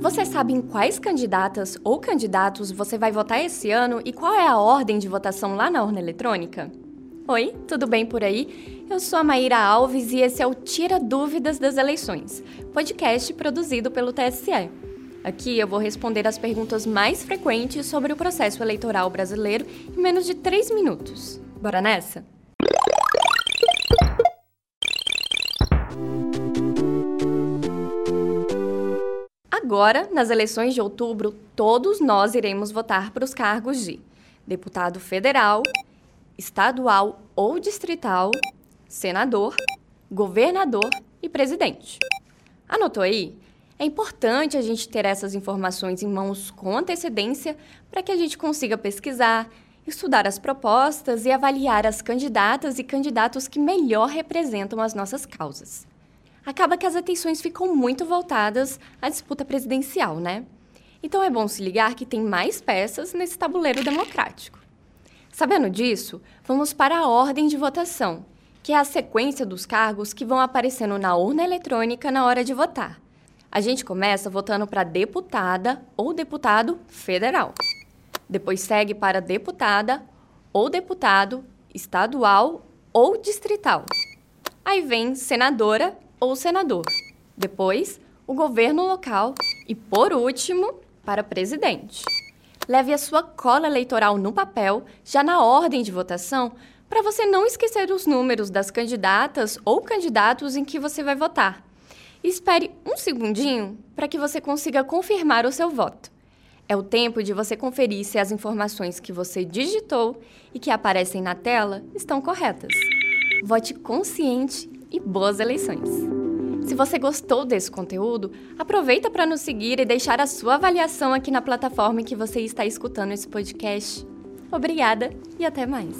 Você sabe em quais candidatas ou candidatos você vai votar esse ano e qual é a ordem de votação lá na urna eletrônica? Oi, tudo bem por aí? Eu sou a Maíra Alves e esse é o Tira Dúvidas das Eleições, podcast produzido pelo TSE. Aqui eu vou responder as perguntas mais frequentes sobre o processo eleitoral brasileiro em menos de 3 minutos. Bora nessa? Agora, nas eleições de outubro, todos nós iremos votar para os cargos de deputado federal, estadual ou distrital, senador, governador e presidente. Anotou aí? É importante a gente ter essas informações em mãos com antecedência para que a gente consiga pesquisar, estudar as propostas e avaliar as candidatas e candidatos que melhor representam as nossas causas. Acaba que as atenções ficam muito voltadas à disputa presidencial, né? Então é bom se ligar que tem mais peças nesse tabuleiro democrático. Sabendo disso, vamos para a ordem de votação, que é a sequência dos cargos que vão aparecendo na urna eletrônica na hora de votar. A gente começa votando para deputada ou deputado federal. Depois segue para deputada ou deputado estadual ou distrital. Aí vem senadora ou senador. Depois, o governo local e, por último, para presidente. Leve a sua cola eleitoral no papel, já na ordem de votação, para você não esquecer os números das candidatas ou candidatos em que você vai votar espere um segundinho para que você consiga confirmar o seu voto. É o tempo de você conferir se as informações que você digitou e que aparecem na tela estão corretas. Vote consciente e boas eleições! Se você gostou desse conteúdo, aproveita para nos seguir e deixar a sua avaliação aqui na plataforma em que você está escutando esse podcast. Obrigada e até mais!